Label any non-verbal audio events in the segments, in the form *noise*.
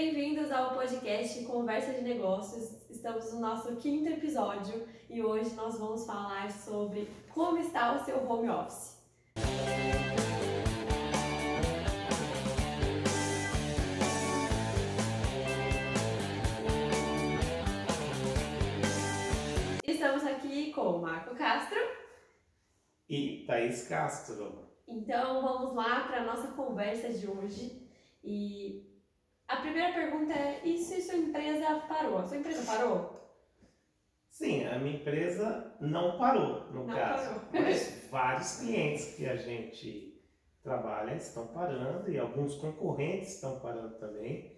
Bem-vindos ao podcast Conversa de Negócios. Estamos no nosso quinto episódio e hoje nós vamos falar sobre como está o seu home office. Estamos aqui com Marco Castro e Thaís Castro. Então vamos lá para a nossa conversa de hoje. E a primeira pergunta é: e se sua empresa parou? A sua empresa parou? Sim, a minha empresa não parou, no Não caso. parou. Mas *laughs* vários clientes que a gente trabalha estão parando e alguns concorrentes estão parando também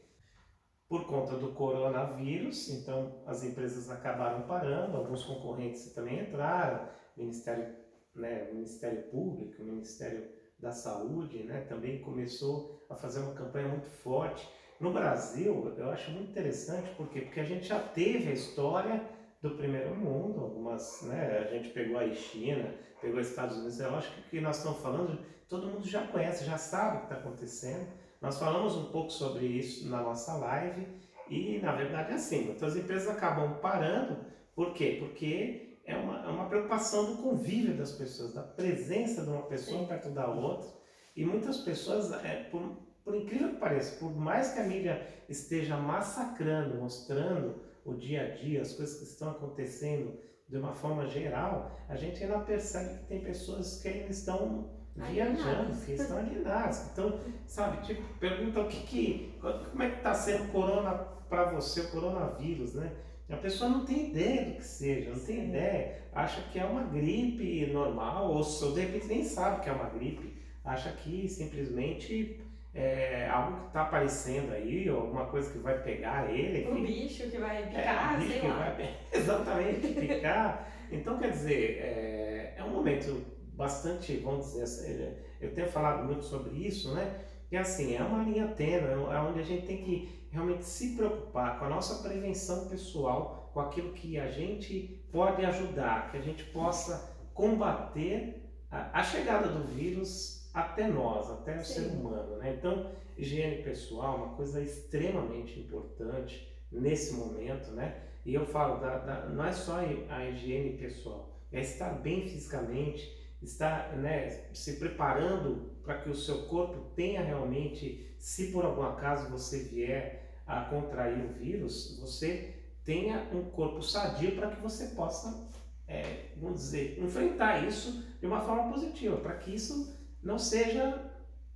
por conta do coronavírus. Então, as empresas acabaram parando, alguns concorrentes também entraram, Ministério, né, Ministério Público, Ministério da Saúde, né, também começou a fazer uma campanha muito forte. No Brasil, eu acho muito interessante, por quê? Porque a gente já teve a história do primeiro mundo, algumas, né, a gente pegou a China, pegou os Estados Unidos, eu acho que o que nós estamos falando, todo mundo já conhece, já sabe o que está acontecendo. Nós falamos um pouco sobre isso na nossa live e, na verdade, é assim, então as empresas acabam parando, por quê? Porque é uma, é uma preocupação do convívio das pessoas, da presença de uma pessoa perto da outra, e muitas pessoas, é, por, por incrível que pareça, por mais que a mídia esteja massacrando, mostrando o dia a dia, as coisas que estão acontecendo de uma forma geral, a gente ainda percebe que tem pessoas que ainda estão viajando, que estão alienadas, que estão, sabe, tipo, pergunta o que que, como é que está sendo o corona para você, o coronavírus, né? A pessoa não tem ideia do que seja, não tem Sim. ideia, acha que é uma gripe normal, ou, ou de repente nem sabe que é uma gripe, acha que simplesmente é algo que está aparecendo aí, ou alguma coisa que vai pegar ele, Um bicho que vai É, picar, bicho sei lá. vai- *laughs* exatamente, picar. Então, quer dizer, é, é um momento bastante, vamos dizer assim, é, eu tenho falado muito sobre isso, né? E assim, é uma linha tênue, é onde a gente tem que realmente se preocupar com a nossa prevenção pessoal, com aquilo que a gente pode ajudar, que a gente possa combater a, a chegada do vírus até nós, até o Sim. ser humano, né? Então, higiene pessoal é uma coisa extremamente importante nesse momento, né? E eu falo, da, da- não é só a higiene pessoal, é estar bem fisicamente, estar né, se preparando para que o seu corpo tenha realmente, se por algum acaso você vier a contrair o vírus, você tenha um corpo sadio para que você possa, é, vamos dizer, enfrentar isso de uma forma positiva, para que isso não seja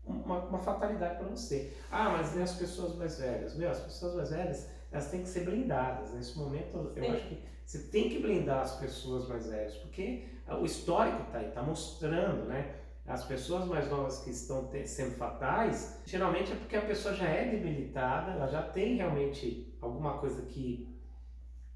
uma, uma fatalidade para você. Ah, mas e as pessoas mais velhas? Meu, as pessoas mais velhas, elas têm que ser blindadas. Nesse momento, eu Sim. acho que você tem que blindar as pessoas mais velhas, porque o histórico está aí, está mostrando, né? As pessoas mais novas que estão te- sendo fatais, geralmente é porque a pessoa já é debilitada, ela já tem realmente alguma coisa que,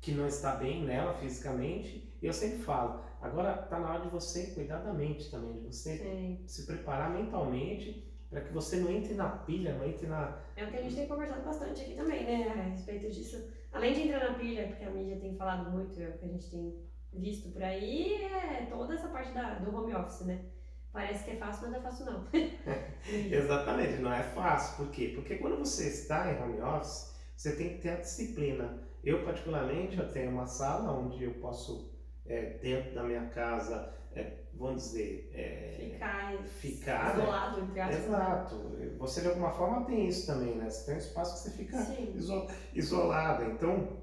que não está bem nela fisicamente. E eu sempre falo, agora está na hora de você cuidar da mente também, de você Sim. se preparar mentalmente para que você não entre na pilha, não entre na. É o que a gente tem conversado bastante aqui também, né, a respeito disso. Além de entrar na pilha, porque a mídia tem falado muito, é o que a gente tem visto por aí, é toda essa parte da, do home office, né? Parece que é fácil, mas não é fácil não. *laughs* Exatamente, não é fácil. Por quê? Porque quando você está em home office, você tem que ter a disciplina. Eu, particularmente, eu tenho uma sala onde eu posso, é, dentro da minha casa, é, vamos dizer, é, Ficar, Ficar, né? isolado, entre aspas. né? Exato. Você de alguma forma tem isso também, né? Você tem um espaço que você fica iso- isolada. Então,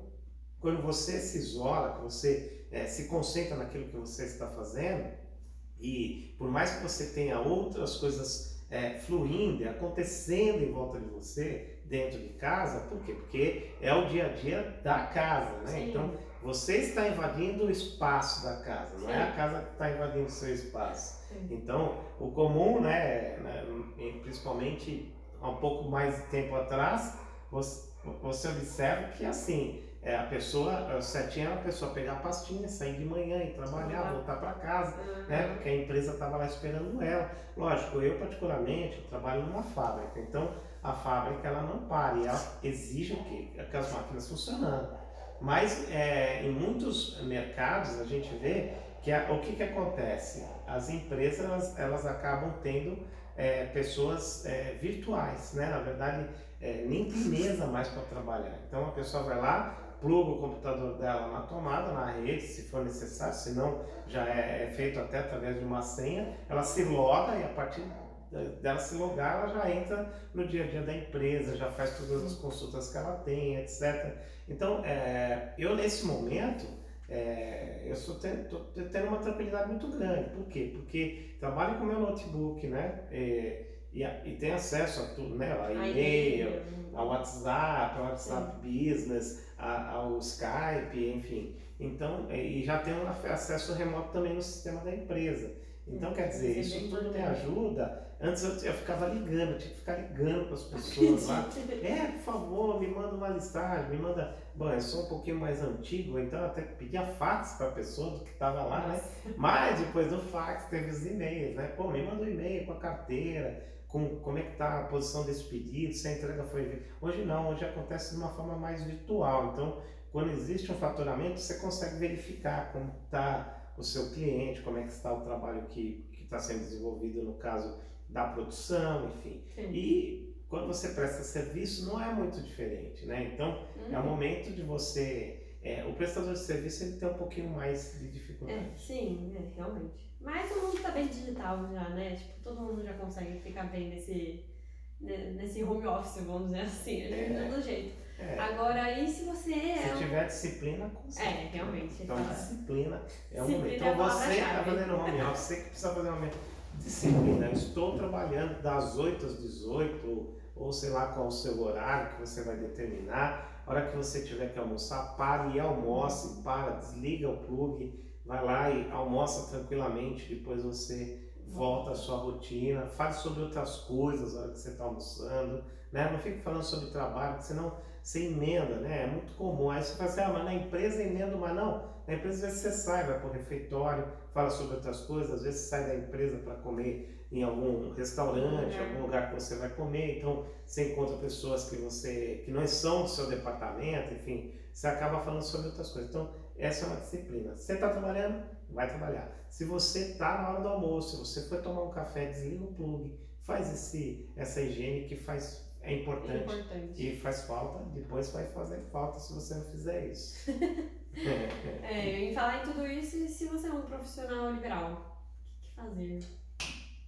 quando você se isola, que você eh, se concentra naquilo que você está fazendo, e por mais que você tenha outras coisas eh, fluindo, e acontecendo em volta de você, dentro de casa, por quê? Porque é o dia a dia da casa, né? Sim. Então, você está invadindo o espaço da casa, não é a casa que está invadindo o seu espaço. Então, o comum, né, né, principalmente há um pouco mais de tempo atrás, você, você observa que assim, é, a pessoa, o certinho era a pessoa pegar a pastinha, sair de manhã e trabalhar, voltar para casa, Uhum. né, porque a empresa estava lá esperando ela. Lógico, eu particularmente eu trabalho numa fábrica, então a fábrica ela não para e ela exige o quê? Que as máquinas funcionando. Mas é, em muitos mercados a gente vê que a- o que, que acontece? As empresas elas, elas acabam tendo é, pessoas é, virtuais, né? Na verdade, é, nem tem mesa mais para trabalhar. Então a pessoa vai lá, pluga o computador dela na tomada, na rede, se for necessário, se não já é, é feito até através de uma senha, ela se loga e a partir dela se logar, ela já entra no dia a dia da empresa, já faz todas as consultas que ela tem, etc. Então, é, eu nesse momento, é, eu estou tendo, tendo, uma tranquilidade muito grande. Por quê? Porque trabalho com meu notebook, né? É, e, e tem acesso a tudo, né? A e-mail, ao WhatsApp, ao WhatsApp Sim. Business, a, ao Skype, enfim. Então, é, e já tem um acesso remoto também no sistema da empresa. Então, quer dizer, isso tudo me ajuda. Antes eu, eu ficava ligando, eu tinha que ficar ligando para as *laughs* pessoas lá. É, por favor, me manda uma listagem, me manda. Bom, eu sou um pouquinho mais antigo, então eu até pedia fax para a pessoa do que estava lá, né? Mas depois do fax teve os e-mails, né? Pô, me manda um e-mail com a carteira, com como é que está a posição desse pedido, se a entrega foi. Hoje não, hoje acontece de uma forma mais virtual. Então, quando existe um faturamento, você consegue verificar como está o seu cliente, como é que está o trabalho que está sendo desenvolvido no caso da produção, enfim. Sim. E quando você presta serviço, não é muito diferente, né? Então, uhum. é o momento de você... É, o prestador de serviço ele tem um pouquinho mais de dificuldade. É, sim, é, realmente. Mas o mundo está bem digital já, né? Tipo, todo mundo já consegue ficar bem nesse, nesse home office, vamos dizer assim, é. todo jeito. É. Agora, e se você é. Se tiver disciplina, consegue. É, realmente. Então, disciplina é o momento. Então, você está fazendo home office, você que precisa fazer uma disciplina. Eu estou trabalhando das 8 às 18, ou sei lá qual o seu horário que você vai determinar. A hora que você tiver que almoçar, pare e almoce, para, desliga o plug, vai lá e almoça tranquilamente, depois você volta à sua rotina, fale sobre outras coisas na hora que você está almoçando, né? Não fique falando sobre trabalho, senão você emenda, né? É muito comum. Aí você fala assim, ah, mas na empresa emenda, mas não. Na empresa às vezes você sai, vai para o refeitório, fala sobre outras coisas, às vezes você sai da empresa para comer em algum restaurante, uhum. algum lugar que você vai comer, então você encontra pessoas que você que não são do seu departamento, enfim, você acaba falando sobre outras coisas. Então, essa é uma disciplina. Você está trabalhando? Vai trabalhar. Se você está na hora do almoço, se você foi tomar um café, desliga o plug, faz esse, essa higiene que faz é importante, importante. E faz falta, depois vai fazer falta se você não fizer isso. *laughs* *laughs* é, em falar em tudo isso, e se você é um profissional liberal, o que fazer?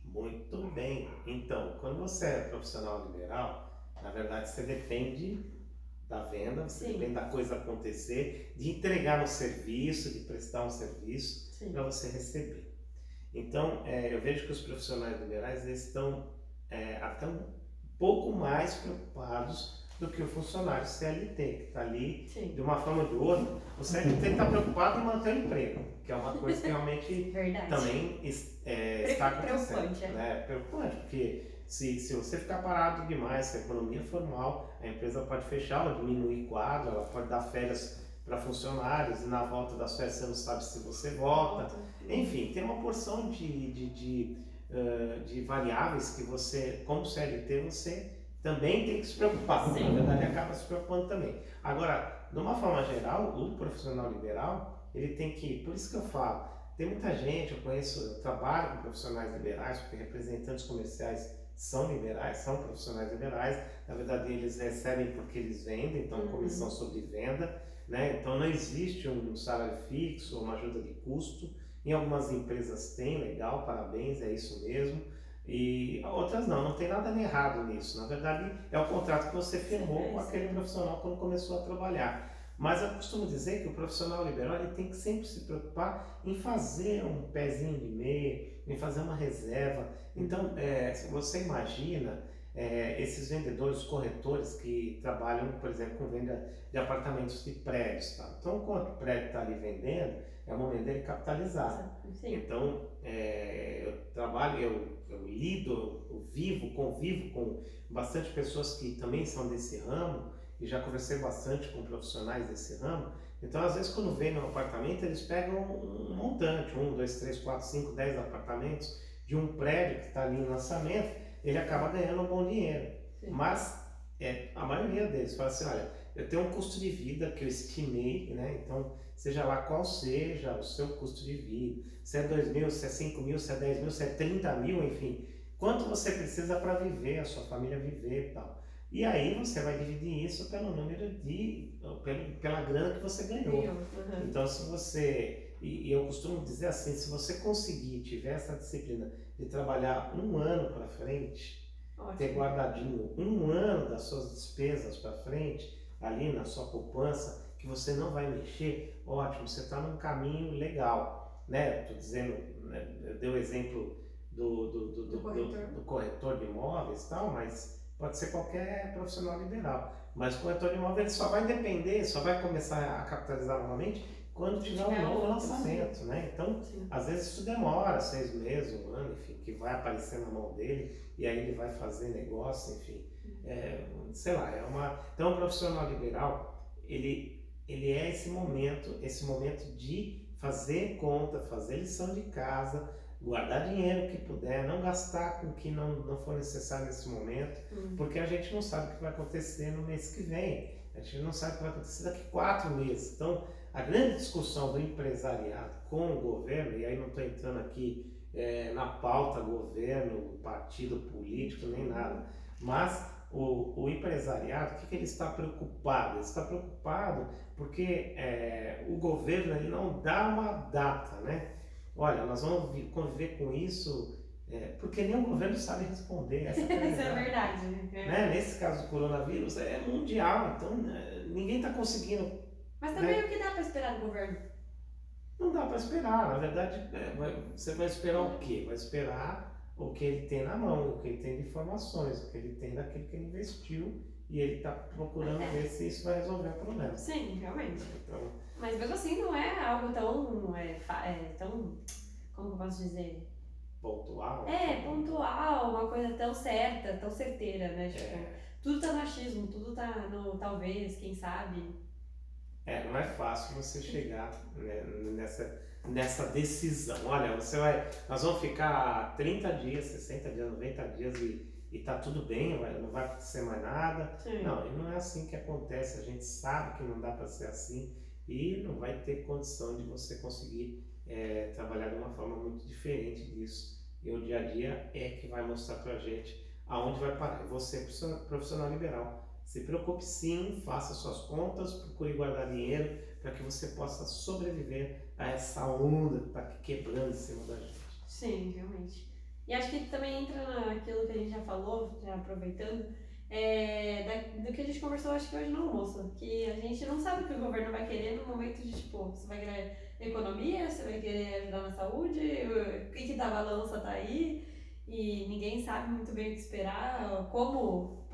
Muito bem. Então, quando você é profissional liberal, na verdade você depende da venda, você Sim. depende da coisa acontecer, de entregar um serviço, de prestar um serviço para você receber. Então, é, eu vejo que os profissionais liberais eles estão é, até um pouco mais preocupados do que o funcionário CLT, que está ali Sim. de uma forma ou de outra. O CLT está preocupado em manter o emprego, que é uma coisa que realmente *laughs* também é, está acontecendo. Preocupante, é. Né? Preocupante, porque se, se você ficar parado demais, se a economia formal, a empresa pode fechar ou diminuir quadro, ela pode dar férias para funcionários e na volta das férias você não sabe se você volta. Enfim, tem uma porção de, de, de uh, de variáveis que você, como CLT, você também tem que se preocupar. Sim. Na verdade, acaba se preocupando também. Agora, de uma forma geral, o profissional liberal, ele tem que, por isso que eu falo, tem muita gente, eu conheço, eu trabalho com profissionais liberais, porque representantes comerciais são liberais, são profissionais liberais, na verdade eles recebem porque eles vendem, então uhum. comissão sobre venda, né? então não existe um salário fixo, uma ajuda de custo, em algumas empresas tem, legal, parabéns, é isso mesmo. E outras não, não tem nada errado nisso. Na verdade, é o contrato que você firmou com aquele profissional quando começou a trabalhar. Mas eu costumo dizer que o profissional liberal ele tem que sempre se preocupar em fazer um pezinho de meia, em fazer uma reserva. Então, é, você imagina é, esses vendedores, corretores que trabalham, por exemplo, com venda de apartamentos de prédios. Tá? Então, quando o prédio está ali vendendo, é o momento dele capitalizar. Sim. Então, é, eu trabalho, eu, eu lido, eu vivo, convivo com bastante pessoas que também são desse ramo e já conversei bastante com profissionais desse ramo. Então, às vezes, quando vem no apartamento, eles pegam um montante, um, dois, três, quatro, cinco, dez apartamentos de um prédio que está ali em lançamento, ele acaba ganhando um bom dinheiro. Sim. Mas é, a maioria deles fala assim, olha, eu tenho um custo de vida que eu estimei, né? Então, seja lá qual seja o seu custo de vida, se é 2 mil, se é 5 mil, se é 10 mil, se é 30 mil, enfim, quanto você precisa para viver, a sua família viver e tal. E aí você vai dividir isso pelo número de. Pelo, pela grana que você ganhou. Uhum. Então, se você. E, eu costumo dizer assim: se você conseguir, tiver essa disciplina de trabalhar um ano para frente, Ótimo. ter guardadinho um ano das suas despesas para frente, ali na sua poupança, que você não vai mexer, ótimo, você está num caminho legal. Né? Estou dizendo, né? eu dei o exemplo do, do, do, Do corretor. do corretor de imóveis e tal, mas pode ser qualquer profissional liberal. Mas o corretor de imóveis só vai depender, só vai começar a capitalizar novamente quando tiver um novo lançamento, né? Então, Sim. às vezes isso demora seis meses, um ano, enfim, que vai aparecer na mão dele e aí ele vai fazer negócio, enfim. É, sei lá, é uma. Então, o profissional liberal, ele, ele é esse momento, esse momento de fazer conta, fazer lição de casa, guardar dinheiro que puder, não gastar com o que não, não for necessário nesse momento, Hum. porque a gente não sabe o que vai acontecer no mês que vem, a gente não sabe o que vai acontecer daqui a quatro meses. Então, a grande discussão do empresariado com o governo, e aí não estou entrando aqui eh, na pauta governo, partido político, nem nada, mas o, o empresariado, o que, que ele está preocupado? Ele está preocupado porque eh, o governo ele não dá uma data, né? Olha, nós vamos vi- conviver com isso, eh, porque nem o governo sabe responder essa *laughs* Isso é verdade. né? né? Nesse caso do coronavírus é mundial, então né, ninguém está conseguindo, Mas também o que dá para esperar do governo? não dá para esperar. Na verdade, é, vai- você vai esperar o quê? Vai esperar o que ele tem na mão, o que ele tem de informações, o que ele tem daquilo que ele investiu e ele está procurando É. ver se isso vai resolver o problema. Sim, realmente. Então, Mas mesmo assim não é algo tão. É, é, tão como eu posso dizer? pontual. É, pontual, uma coisa tão certa, tão certeira, né? Tipo, É, tudo tá no achismo, tudo tá no talvez, quem sabe. é, não é fácil você chegar né, nessa, nessa decisão. Olha, você vai, nós vamos ficar 30 dias, 60 dias, 90 dias e, e tá tudo bem, vai- não vai acontecer mais nada. Sim. Não, e não é assim que acontece. A gente sabe que não dá para ser assim e não vai ter condição de você conseguir é, trabalhar de uma forma muito diferente disso. E o dia a dia é que vai mostrar para a gente aonde vai parar. Você, profissional- profissional liberal, se preocupe sim, faça suas contas, procure guardar dinheiro para que você possa sobreviver a essa onda que está quebrando em cima da gente. Sim, realmente. E acho que também entra naquilo que a gente já falou, já aproveitando, é, da- do que a gente conversou acho que hoje no almoço, que a gente não sabe o que o governo vai querer no momento de, tipo, você vai querer economia, você vai querer ajudar na saúde, o que, que da balança tá aí, e ninguém sabe muito bem o que esperar, como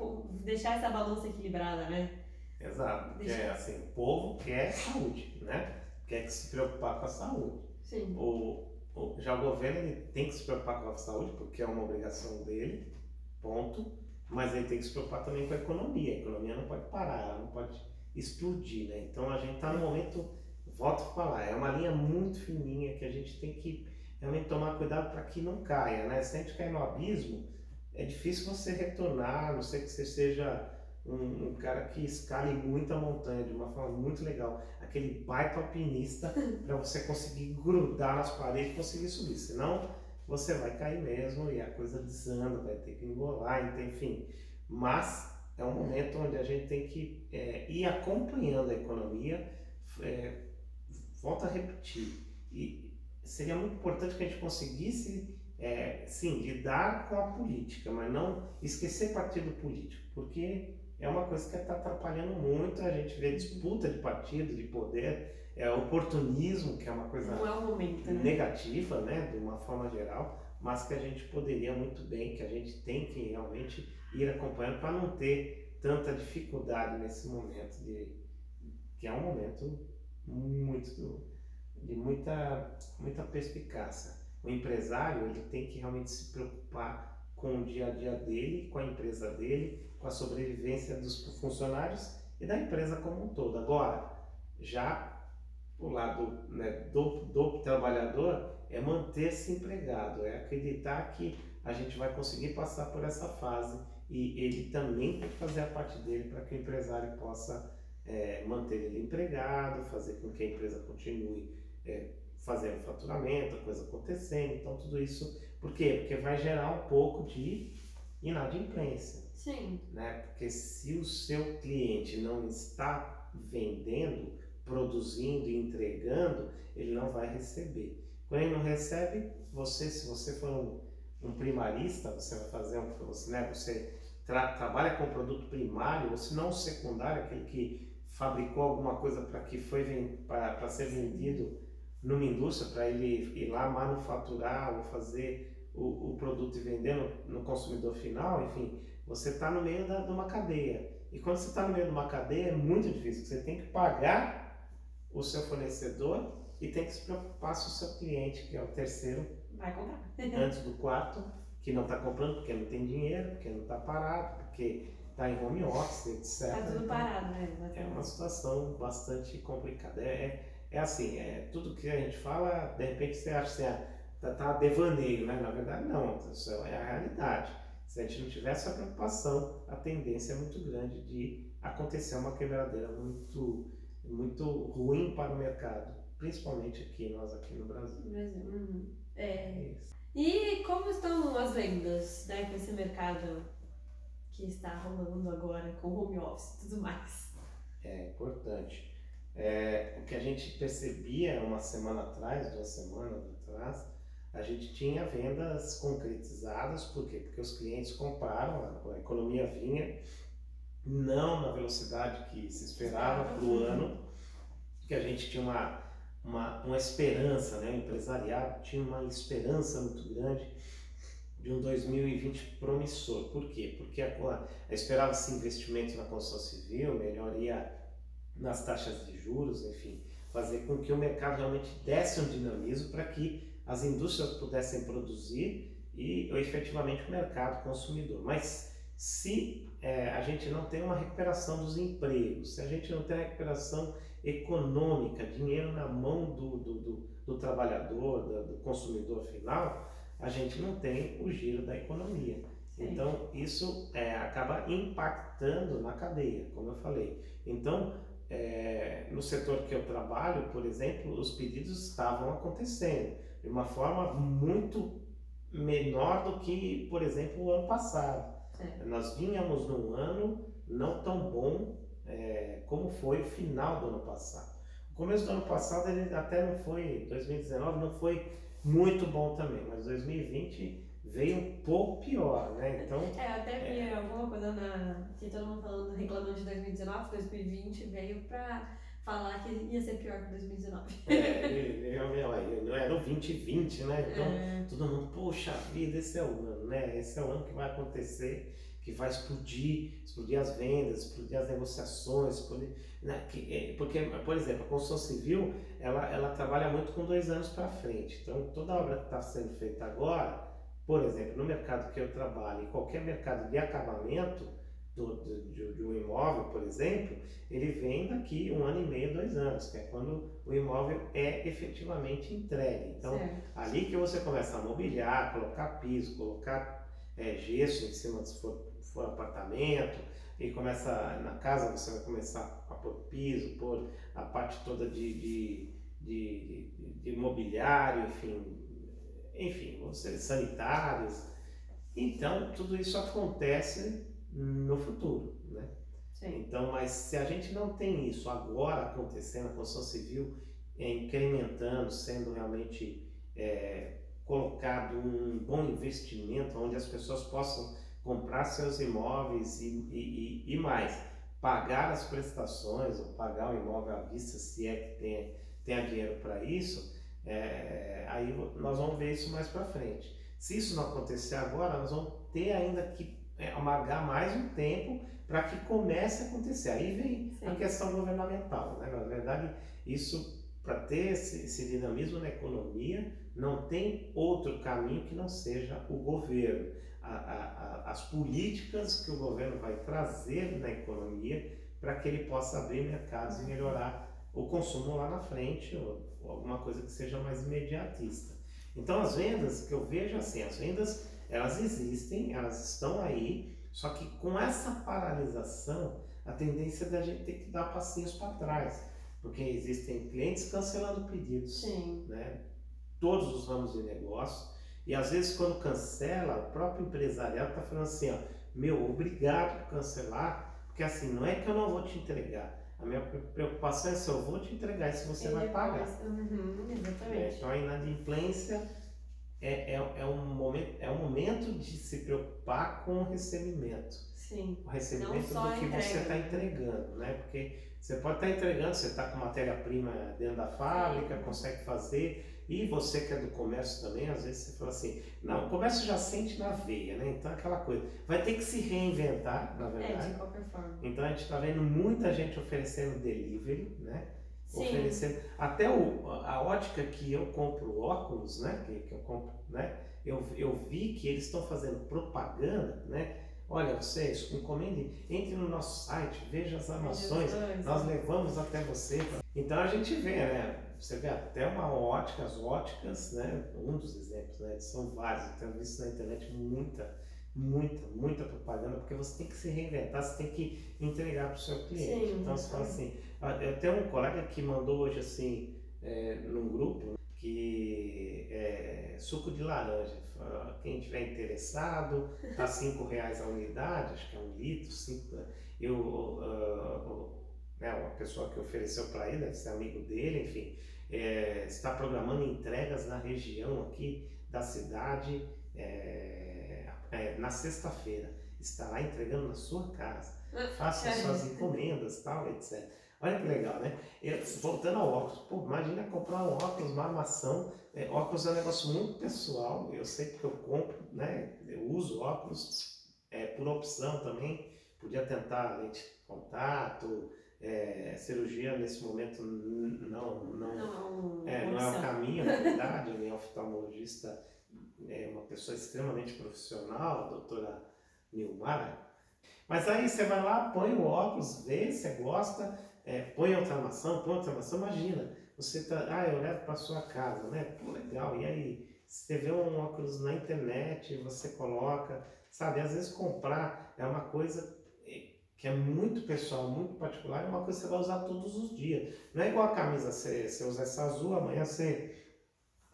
deixar essa balança equilibrada, né? Exato, porque é assim, o povo quer saúde, né? Quer que se preocupar com a saúde. Sim. O, o- já o governo ele tem que se preocupar com a saúde, porque é uma obrigação dele, ponto. Mas ele tem que se preocupar também com a economia. A economia não pode parar, ela não pode explodir, né? Então a gente está no momento, volto a falar, é uma linha muito fininha que a gente tem que realmente tomar cuidado para que não caia, né? Se a gente cair no abismo, é difícil você retornar, a não ser que você seja um, um cara que escale muita montanha de uma forma muito legal, aquele baita alpinista *laughs* para você conseguir grudar nas paredes e conseguir subir. Senão você vai cair mesmo e a coisa desanda, vai ter que engolar, então, enfim. Mas é um momento onde a gente tem que é, ir acompanhando a economia. É, volto a repetir, e seria muito importante que a gente conseguisse, é, sim, lidar com a política, mas não esquecer partido político, porque é uma coisa que está atrapalhando muito. A gente vê disputa de partido, de poder, é, oportunismo, que é uma coisa Não é momento, né? negativa, né, de uma forma geral, mas que a gente poderia muito bem, que a gente tem que realmente ir acompanhando para não ter tanta dificuldade nesse momento de que é um momento muito de muita muita perspicácia. O empresário ele tem que realmente se preocupar com o dia a dia dele, com a empresa dele, com a sobrevivência dos funcionários e da empresa como um todo. Agora, já o lado né, do, do trabalhador é manter-se empregado, é acreditar que a gente vai conseguir passar por essa fase e ele também tem que fazer a parte dele para que o empresário possa é, manter ele empregado, fazer com que a empresa continue é, fazendo faturamento, a coisa acontecendo. Então, tudo isso, por quê? Porque vai gerar um pouco de inadimplência. Sim. Né? Porque se o seu cliente não está vendendo, produzindo e entregando, ele não vai receber. Quando ele não recebe, você, se você for um, um primarista, você vai fazer um, você, né, você tra, trabalha com produto primário, ou se não secundário, aquele que fabricou alguma coisa para que foi para ser vendido numa indústria, para ele ir lá manufaturar ou fazer o, o produto e vender no, no consumidor final, enfim, você está no meio da, de uma cadeia. E quando você está no meio de uma cadeia é muito difícil, você tem que pagar o seu fornecedor e tem que se preocupar se o seu cliente, que é o terceiro, vai comprar. *laughs* antes do quarto, que não está comprando porque não tem dinheiro, porque não está parado, porque está em home office, etc. Está tudo parado, né? É uma situação bastante complicada. É, é, é, assim, é, tudo que a gente fala, de repente você acha está tá devaneio, né? Na verdade, não, isso é a realidade. Se a gente não tiver essa preocupação, a tendência é muito grande de acontecer uma quebradeira muito, muito ruim para o mercado, principalmente aqui, nós aqui no Brasil. Brasil. Uhum. É. é e como estão as vendas né, com esse mercado que está rolando agora com home office e tudo mais? É importante. É, o que a gente percebia uma semana atrás, duas semanas atrás, a gente tinha vendas concretizadas, por quê? Porque os clientes compraram, a, economia vinha não na velocidade que se esperava para o ano, que a gente tinha uma, uma, uma esperança, né? o empresariado tinha uma esperança muito grande de um 2020 promissor. Por quê? Porque esperava-se investimento na construção civil, melhoria nas taxas de juros, enfim, fazer com que o mercado realmente desse um dinamismo para que as indústrias pudessem produzir e efetivamente o mercado consumidor. Mas se é, a gente não tem uma recuperação dos empregos, se a gente não tem a recuperação econômica, dinheiro na mão do, do, do, do trabalhador, do, do, consumidor final, a gente não tem o giro da economia. Sim. Então, isso é, acaba impactando na cadeia, como eu falei. Então, é, no setor que eu trabalho, por exemplo, os pedidos estavam acontecendo de uma forma muito menor do que, por exemplo, o ano passado. É. Nós vínhamos num ano não tão bom é, como foi o final do ano passado. O começo do ano passado ele até não foi, 2019 não foi muito bom também, mas 2020 veio um pouco pior, né? Então, *laughs* é, até vi é... alguma coisa na que todo mundo falando, reclamando de 2019, 2020 veio para falar que ia ser pior que 2019. É, realmente, era o 2020, né? Então, é. todo mundo, poxa vida, esse é o ano, né? Esse é o ano que vai acontecer, que vai explodir, explodir as vendas, explodir as negociações, explodir, né? que, é, porque, por exemplo, a construção civil, ela, ela trabalha muito com dois anos para frente. Então, toda obra que está sendo feita agora, por exemplo, no mercado que eu trabalho, em qualquer mercado de acabamento, do, de, de, um imóvel, por exemplo, ele vem daqui um ano e meio, dois anos, que é quando o imóvel é efetivamente entregue. Então, certo. ali que você começa a mobiliar, colocar piso, colocar é, gesso em cima se for, for apartamento, e começa, na casa você vai começar a pôr piso, pôr a parte toda de, de, de, de, de mobiliário, enfim, enfim, você, sanitários. Então, tudo isso acontece no futuro, né? Sim. Então, mas se a gente não tem isso agora acontecendo, a construção civil é, incrementando, sendo realmente é, colocado um bom investimento, onde as pessoas possam comprar seus imóveis e, e, e, mais, pagar as prestações ou pagar o imóvel à vista, se é que tenha, tenha dinheiro para isso, é, aí nós vamos ver isso mais para frente. Se isso não acontecer agora, nós vamos ter ainda que é, amargar mais um tempo para que comece a acontecer. Aí vem Sim. a questão governamental. Né? Na verdade, isso, para ter esse, esse, dinamismo na economia, não tem outro caminho que não seja o governo. A, a, a, as políticas que o governo vai trazer na economia para que ele possa abrir mercados e melhorar o consumo lá na frente, ou, ou alguma coisa que seja mais imediatista. Então, as vendas que eu vejo assim, as vendas elas existem, elas estão aí, só que com essa paralisação, a tendência é da gente ter que dar passinhos para trás, porque existem clientes cancelando pedidos, Sim. né? Todos os ramos de negócio, e às vezes quando cancela, o próprio empresariado está falando assim, ó, meu, obrigado por cancelar, porque assim, não é que eu não vou te entregar. A minha preocupação é se eu vou te entregar e se você vai pagar. Uhum, exatamente. Então a inadimplência é, é, é, um momento, é um momento de se preocupar com o recebimento. Sim. O recebimento do que você está entregando, né? Porque você pode estar tá entregando, você está com matéria-prima dentro da fábrica, Sim. consegue fazer, e você que é do comércio também, às vezes você fala assim, não, o comércio já sente na veia, né? Então aquela coisa, vai ter que se reinventar, na verdade. É, de qualquer forma. Então a gente está vendo muita gente oferecendo delivery, né? Sim. Oferecendo. Até o, a ótica que eu compro óculos, né? Que, que eu compro, né? Eu, eu vi que eles estão fazendo propaganda, né? Olha, vocês, encomende, entre no nosso site, veja as armações, nós levamos até você. Então a gente vê, né? Você vê até uma ótica, as óticas, né? Um dos exemplos, né? São vários. Eu tenho visto na internet muita, muita, muita propaganda, porque você tem que se reinventar, você tem que entregar para o seu cliente. Sim, então você fala assim, ah, eu tenho um colega que mandou hoje assim, é, num grupo, que é suco de laranja. Quem tiver interessado, tá cinco reais a unidade, acho que é um litro, cinco. Eu, uh, né, uma pessoa que ofereceu para ele, deve ser amigo dele, enfim, é, está programando entregas na região aqui da cidade é, é, na sexta-feira. Estará entregando na sua casa. Ah, Faça suas encomendas, tal, etc. Olha que legal, né? Eu, voltando ao óculos, pô, imagina comprar um óculos, uma armação. É, óculos é um negócio muito pessoal. Eu sei que eu compro, né? Eu uso óculos é, por opção também. Podia tentar lente de contato, é, cirurgia nesse momento não, não, não, é, não é o caminho, na verdade, nem oftalmologista é uma pessoa extremamente profissional, a doutora Nilmar. Mas aí você vai lá, põe o óculos, vê, você gosta, é, põe outra maçã, põe outra maçã, imagina, você tá, ah, eu levo para sua casa, né? Pô, legal, e aí? Você vê um óculos na internet, você coloca, sabe? Às vezes comprar é uma coisa que é muito pessoal, muito particular, é uma coisa que você vai usar todos os dias. Não é igual a camisa, você, você usa essa azul, amanhã você,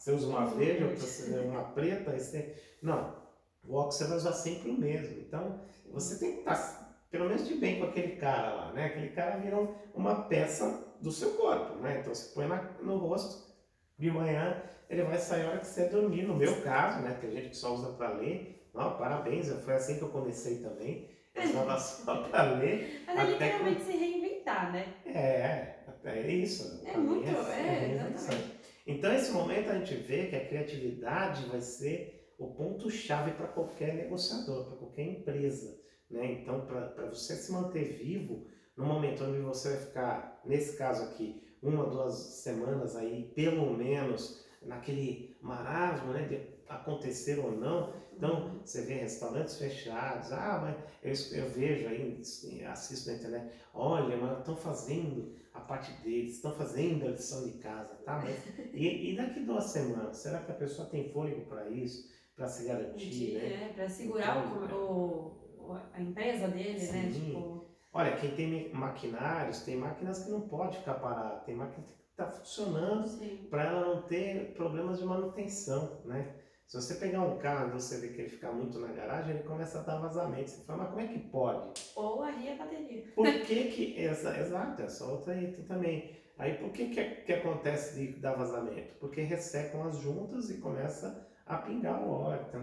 você usa uma verde, outra uma preta, aí você... Não, o óculos você vai usar sempre o mesmo. Então, você tem que estar, pelo menos, de bem com aquele cara lá, né? Aquele cara vira uma peça do seu corpo, né? Então, você põe na, no rosto, de manhã, ele vai sair a hora que você dormir. No meu caso, né? Tem gente que só usa para ler. Não, parabéns, foi assim que eu comecei também. Eu usava *laughs* só para ler. Mas é literalmente com... se reinventar, né? É, é isso. É muito, é, é exatamente. Então, nesse momento, a gente vê que a criatividade vai ser o ponto-chave para qualquer negociador, para qualquer empresa. Né? Então, para você se manter vivo, no momento onde você vai ficar, nesse caso aqui, uma, duas semanas aí, pelo menos, naquele marasmo né, de acontecer ou não. Então, você vê restaurantes fechados, ah, mas eu, eu vejo aí, assisto na internet, olha, mas estão fazendo a parte deles, estão fazendo a lição de casa, tá? Mas, e, e daqui duas semanas, será que a pessoa tem fôlego para isso? Para se garantir, né? É, para segurar então, o, o, a empresa dele, né? sim. né? Tipo... Olha, quem tem maquinários, tem máquinas que não pode ficar parado, tem máquina que está funcionando para ela não ter problemas de manutenção, né? Se você pegar um carro e você vê que ele fica muito na garagem, ele começa a dar vazamento. Você fala, mas como é que pode? Ou arria a bateria. Por que que... Exa, exato, essa outra item também. Aí por que que, que acontece de dar vazamento? Porque ressecam as juntas e começa a pingar o óleo, então,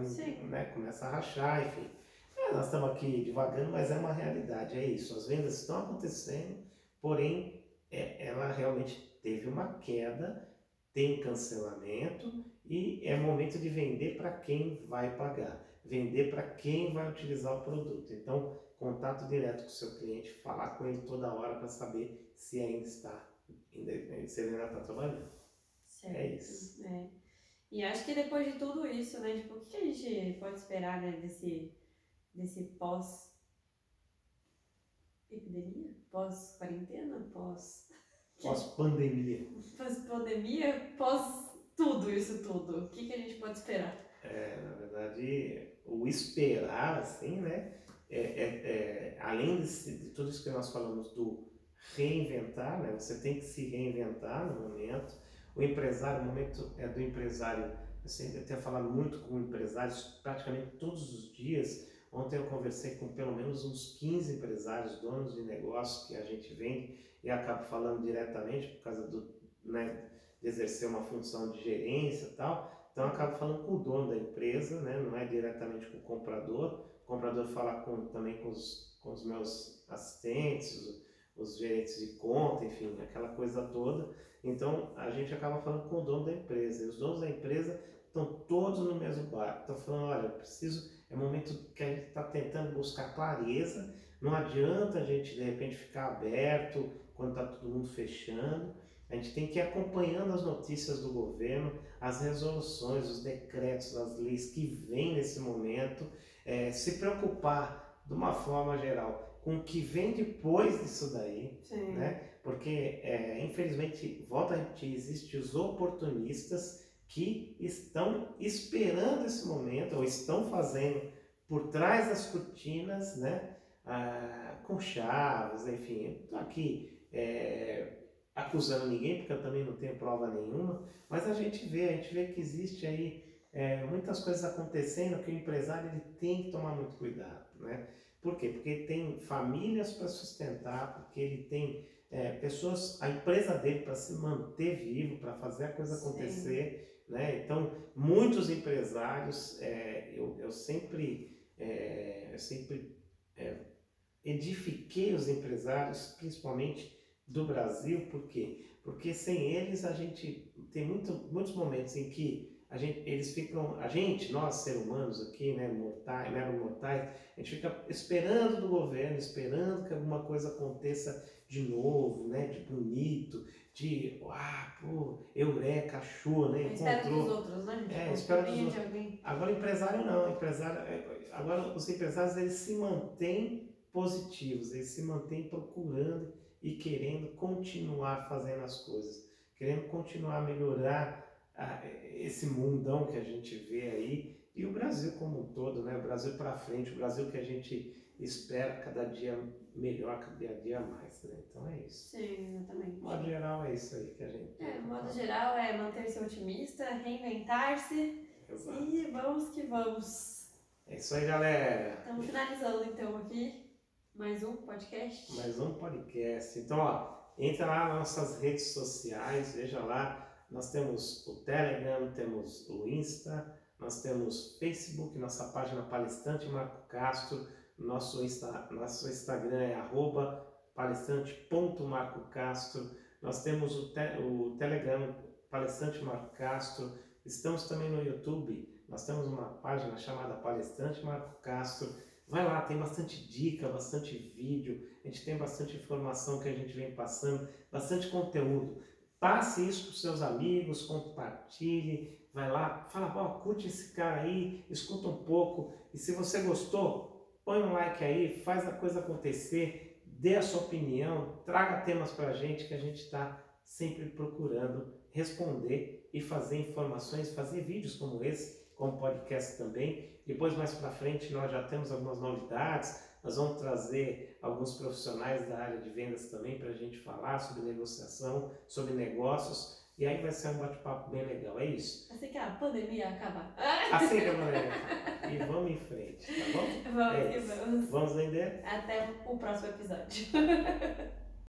né, começa a rachar, enfim. É, nós estamos aqui devagando, mas é uma realidade, é isso. As vendas estão acontecendo, porém, é, ela realmente teve uma queda, tem cancelamento e é momento de vender para quem vai pagar, vender para quem vai utilizar o produto. Então, contato direto com o seu cliente, falar com ele toda hora para saber se ainda está, se ele ainda está trabalhando. Certo. É isso. É. E acho que depois de tudo isso, né, tipo, o que a gente pode esperar né, desse, desse pós epidemia, pós quarentena, pós pós pandemia, pós pandemia, pós tudo isso tudo? O que, que a gente pode esperar? É, na verdade, o esperar, assim, né? É, é, é além de, de, tudo isso que nós falamos do reinventar, né? Você tem que se reinventar no momento. O empresário, o momento é do empresário. Assim, eu tenho falado muito com empresários praticamente todos os dias, Ontem eu conversei com pelo menos uns 15 empresários, donos de negócio que a gente vende e acabo falando diretamente por causa do, né, de exercer uma função de gerência e tal. Então eu acabo falando com o dono da empresa, né, não é diretamente com o comprador. O comprador fala com, também com os, com os meus assistentes, os, gerentes de conta, enfim, aquela coisa toda. Então a gente acaba falando com o dono da empresa. E os donos da empresa estão todos no mesmo barco. Estão falando, olha, eu preciso, é momento que a gente está tentando buscar clareza. Não adianta a gente de repente ficar aberto quando está todo mundo fechando. A gente tem que ir acompanhando as notícias do governo, as resoluções, os decretos, as leis que vêm nesse momento, é, se preocupar de uma forma geral com o que vem depois disso daí, Sim. né? Porque, é, infelizmente, volta a repetir, existem os oportunistas que estão esperando esse momento, ou estão fazendo por trás das cortinas, né? Ah, com chaves, enfim, estou aqui é, acusando ninguém, porque eu também não tenho prova nenhuma, mas a gente vê, a gente vê que existe aí é, muitas coisas acontecendo que o empresário ele tem que tomar muito cuidado, né? Por quê? Porque ele tem famílias para sustentar, porque ele tem é, pessoas, a empresa dele para se manter vivo, para fazer a coisa acontecer, Sim. Né? Então, muitos empresários, é, eu, eu sempre, é, eu sempre é, edifiquei os empresários, principalmente do Brasil, por quê? Porque sem eles a gente tem muito, muitos momentos em que a gente, eles ficam, a gente, nós seres humanos aqui, né, mortais, mero mortais, a gente fica esperando do governo, esperando que alguma coisa aconteça de novo, né, de bonito, de, ah, pô, eureka, achou, né, encontrou. Espera dos outros, né? É, espera dos outros. Agora empresário não, empresário, é, agora os empresários eles se mantêm positivos, eles se mantêm procurando e querendo continuar fazendo as coisas, querendo continuar a melhorar esse mundão que a gente vê aí e o Brasil como um todo, né? O Brasil para frente, o Brasil que a gente espera cada dia melhor, cada dia mais, né? Então é isso. Sim, exatamente. De modo geral é isso aí que a gente. É, modo geral é manter-se otimista, reinventar-se e vamos que vamos. É isso aí, galera. Estamos finalizando então aqui. Mais um podcast? Mais um podcast. Então, ó, entra lá nas nossas redes sociais, veja lá. Nós temos o Telegram, temos o Insta, nós temos Facebook, nossa página Palestrante Marco Castro, nosso, Insta, nosso Instagram é arroba palestrante.marcocastro, nós temos o, te, o Telegram Palestrante Marco Castro, estamos também no YouTube, nós temos uma página chamada Palestrante Marco Castro, Vai lá, tem bastante dica, bastante vídeo, a gente tem bastante informação que a gente vem passando, bastante conteúdo. Passe isso para os seus amigos, compartilhe, vai lá, fala, curte esse cara aí, escuta um pouco. E se você gostou, põe um like aí, faz a coisa acontecer, dê a sua opinião, traga temas para a gente que a gente está sempre procurando responder e fazer informações, fazer vídeos como esse, como podcast também depois, mais para frente, nós já temos algumas novidades. Nós vamos trazer alguns profissionais da área de vendas também para a gente falar sobre negociação, sobre negócios. E aí vai ser um bate-papo bem legal, é isso? Assim que a pandemia acabar. *laughs* Assim que a pandemia acabar. E vamos em frente, tá bom? Vamos é vamos. Vamos vender? Até o próximo episódio. *laughs*